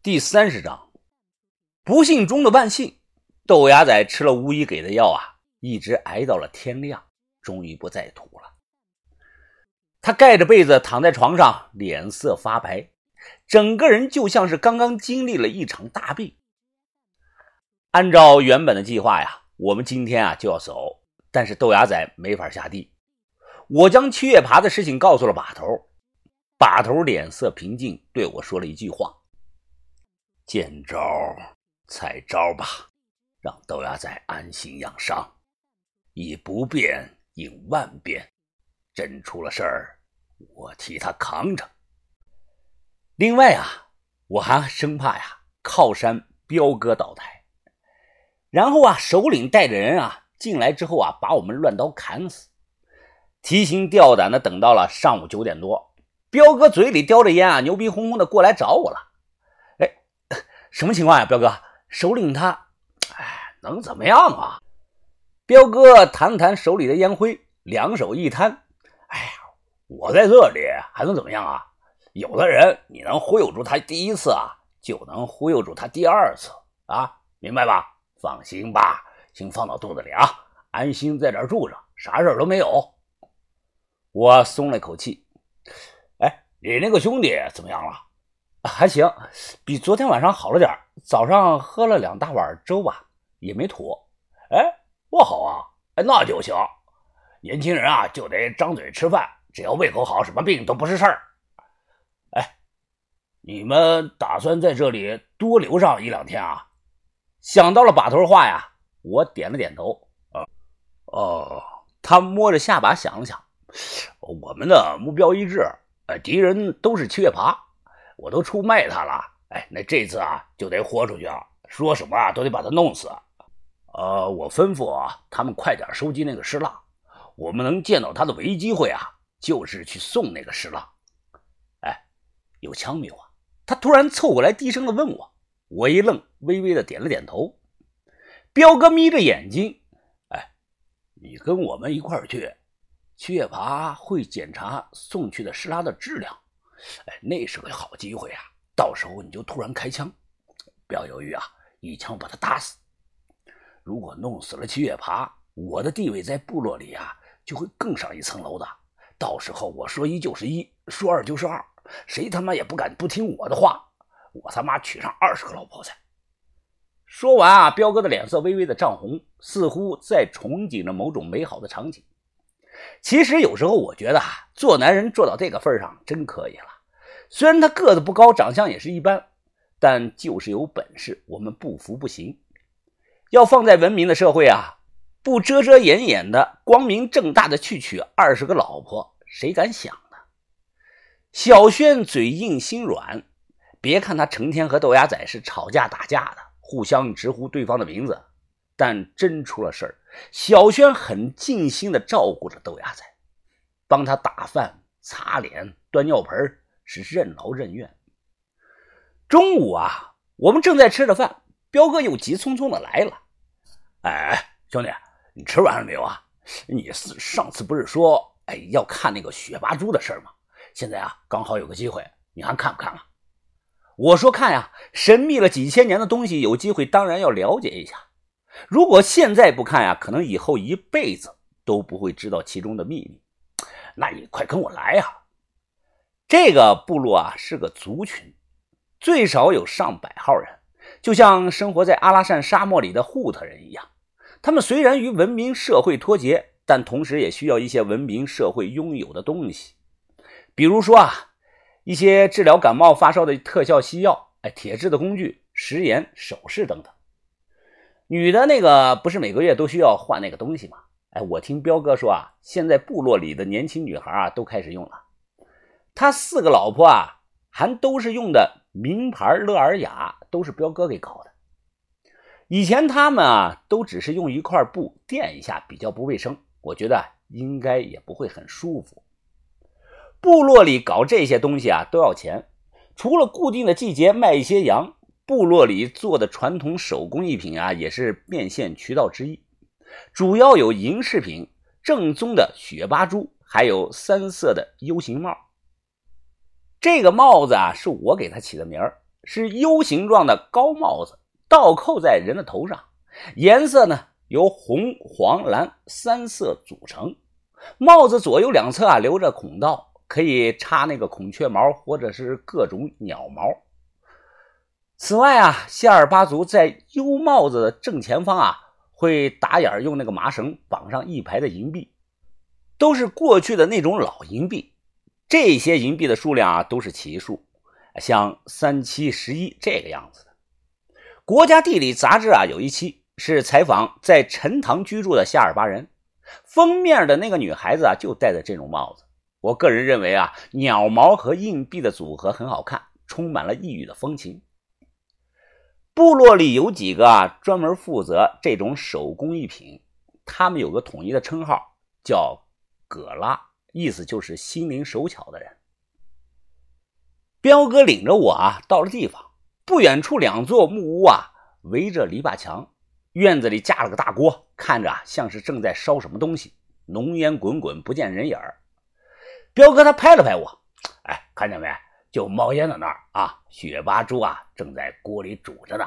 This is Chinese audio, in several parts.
第三十章，不幸中的万幸。豆芽仔吃了巫医给的药啊，一直挨到了天亮，终于不再吐了。他盖着被子躺在床上，脸色发白，整个人就像是刚刚经历了一场大病。按照原本的计划呀，我们今天啊就要走，但是豆芽仔没法下地。我将七月爬的事情告诉了把头，把头脸色平静，对我说了一句话。见招拆招吧，让豆芽仔安心养伤，以不变应万变，真出了事儿，我替他扛着。另外啊，我还生怕呀靠山彪哥倒台，然后啊首领带着人啊进来之后啊把我们乱刀砍死。提心吊胆的等到了上午九点多，彪哥嘴里叼着烟啊牛逼哄哄的过来找我了。什么情况呀，彪哥？首领他，哎，能怎么样啊？彪哥弹弹手里的烟灰，两手一摊，哎呀，我在这里还能怎么样啊？有的人你能忽悠住他第一次啊，就能忽悠住他第二次啊，明白吧？放心吧，先放到肚子里啊，安心在这住着，啥事都没有。我松了口气。哎，你那个兄弟怎么样了？还行，比昨天晚上好了点早上喝了两大碗粥吧，也没吐。哎，我好啊，哎，那就行。年轻人啊，就得张嘴吃饭，只要胃口好，什么病都不是事儿。哎，你们打算在这里多留上一两天啊？想到了把头话呀，我点了点头。啊，哦，他摸着下巴想了想，我们的目标一致，呃，敌人都是七月爬。我都出卖他了，哎，那这次啊就得豁出去啊，说什么啊都得把他弄死。呃，我吩咐啊，他们快点收集那个尸蜡，我们能见到他的唯一机会啊，就是去送那个尸蜡。哎，有枪没有啊？他突然凑过来，低声的问我。我一愣，微微的点了点头。彪哥眯着眼睛，哎，你跟我们一块去，七月爬会检查送去的尸蜡的质量。哎，那是个好机会啊！到时候你就突然开枪，不要犹豫啊，一枪把他打死。如果弄死了七月爬，我的地位在部落里啊就会更上一层楼的。到时候我说一就是一，说二就是二，谁他妈也不敢不听我的话。我他妈娶上二十个老婆才。说完啊，彪哥的脸色微微的涨红，似乎在憧憬着某种美好的场景。其实有时候我觉得啊，做男人做到这个份上真可以了。虽然他个子不高，长相也是一般，但就是有本事，我们不服不行。要放在文明的社会啊，不遮遮掩掩的，光明正大的去娶二十个老婆，谁敢想呢？小轩嘴硬心软，别看他成天和豆芽仔是吵架打架的，互相直呼对方的名字。但真出了事儿，小轩很尽心的照顾着豆芽仔，帮他打饭、擦脸、端尿盆，是任劳任怨。中午啊，我们正在吃着饭，彪哥又急匆匆的来了。哎，兄弟，你吃完了没有啊？你是上次不是说哎要看那个雪巴猪的事吗？现在啊，刚好有个机会，你还看不看了？我说看呀，神秘了几千年的东西，有机会当然要了解一下。如果现在不看呀，可能以后一辈子都不会知道其中的秘密。那你快跟我来呀！这个部落啊是个族群，最少有上百号人，就像生活在阿拉善沙漠里的护特人一样。他们虽然与文明社会脱节，但同时也需要一些文明社会拥有的东西，比如说啊，一些治疗感冒发烧的特效西药，哎，铁制的工具、食盐、首饰等等。女的那个不是每个月都需要换那个东西吗？哎，我听彪哥说啊，现在部落里的年轻女孩啊都开始用了。他四个老婆啊，还都是用的名牌乐尔雅，都是彪哥给搞的。以前他们啊都只是用一块布垫一下，比较不卫生。我觉得应该也不会很舒服。部落里搞这些东西啊都要钱，除了固定的季节卖一些羊。部落里做的传统手工艺品啊，也是变现渠道之一。主要有银饰品、正宗的雪巴珠，还有三色的 U 型帽。这个帽子啊，是我给他起的名儿，是 U 形状的高帽子，倒扣在人的头上，颜色呢由红、黄、蓝三色组成。帽子左右两侧啊留着孔道，可以插那个孔雀毛或者是各种鸟毛。此外啊，夏尔巴族在 U 帽子的正前方啊会打眼用那个麻绳绑上一排的银币，都是过去的那种老银币。这些银币的数量啊都是奇数，像三七十一这个样子的。国家地理杂志啊有一期是采访在陈塘居住的夏尔巴人。封面的那个女孩子啊，就戴着这种帽子。我个人认为啊，鸟毛和硬币的组合很好看，充满了异域的风情。部落里有几个，专门负责这种手工艺品，他们有个统一的称号，叫“葛拉”，意思就是心灵手巧的人。彪哥领着我啊，到了地方，不远处两座木屋啊，围着篱笆墙。院子里架了个大锅，看着啊像是正在烧什么东西，浓烟滚滚，不见人影。彪哥他拍了拍我，哎，看见没？就冒烟的那儿啊，雪巴猪啊正在锅里煮着呢。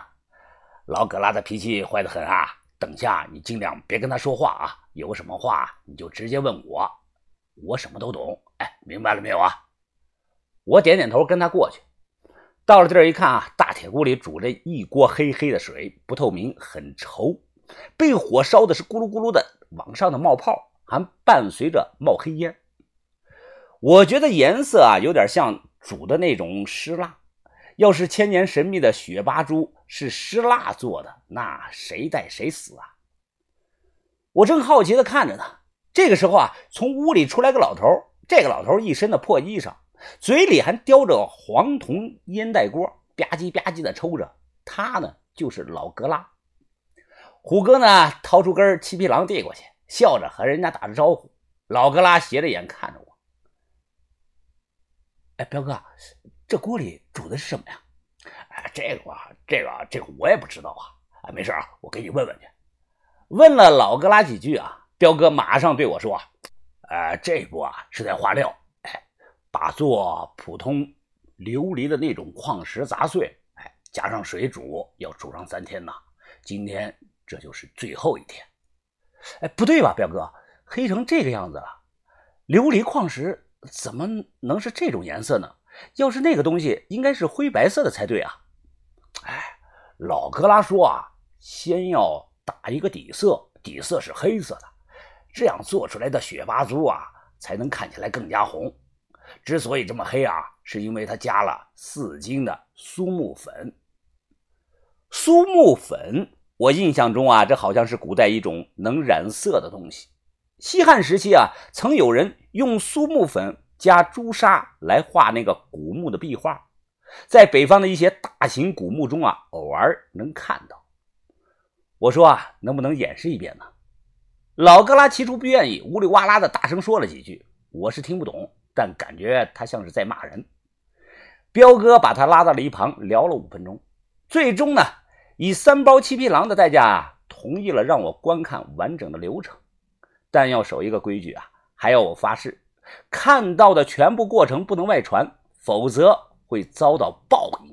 老葛拉的脾气坏得很啊，等下你尽量别跟他说话啊，有什么话你就直接问我，我什么都懂。哎，明白了没有啊？我点点头，跟他过去。到了地儿一看啊，大铁锅里煮着一锅黑黑的水，不透明，很稠，被火烧的是咕噜咕噜的往上的冒泡，还伴随着冒黑烟。我觉得颜色啊有点像煮的那种湿蜡。要是千年神秘的雪巴珠是湿蜡做的，那谁带谁死啊！我正好奇的看着呢，这个时候啊，从屋里出来个老头，这个老头一身的破衣裳。嘴里还叼着黄铜烟袋锅，吧唧吧唧的抽着。他呢，就是老格拉。虎哥呢，掏出根七匹狼递过去，笑着和人家打着招呼。老格拉斜着眼看：“哎，彪哥，这锅里煮的是什么呀？”“哎，这个啊，这个这个我也不知道啊。”“哎，没事啊，我给你问问去。”问了老哥拉几句啊，彪哥马上对我说：“呃，这锅啊是在化料。”把做普通琉璃的那种矿石砸碎，哎，加上水煮，要煮上三天呐。今天这就是最后一天。哎，不对吧，彪哥，黑成这个样子了，琉璃矿石怎么能是这种颜色呢？要是那个东西，应该是灰白色的才对啊。哎，老格拉说啊，先要打一个底色，底色是黑色的，这样做出来的雪巴珠啊，才能看起来更加红。之所以这么黑啊，是因为它加了四斤的苏木粉。苏木粉，我印象中啊，这好像是古代一种能染色的东西。西汉时期啊，曾有人用苏木粉加朱砂来画那个古墓的壁画，在北方的一些大型古墓中啊，偶尔能看到。我说啊，能不能演示一遍呢？老格拉起初不愿意，呜里哇啦的大声说了几句，我是听不懂。但感觉他像是在骂人。彪哥把他拉到了一旁，聊了五分钟，最终呢，以三包七匹狼的代价同意了让我观看完整的流程，但要守一个规矩啊，还要我发誓，看到的全部过程不能外传，否则会遭到报应。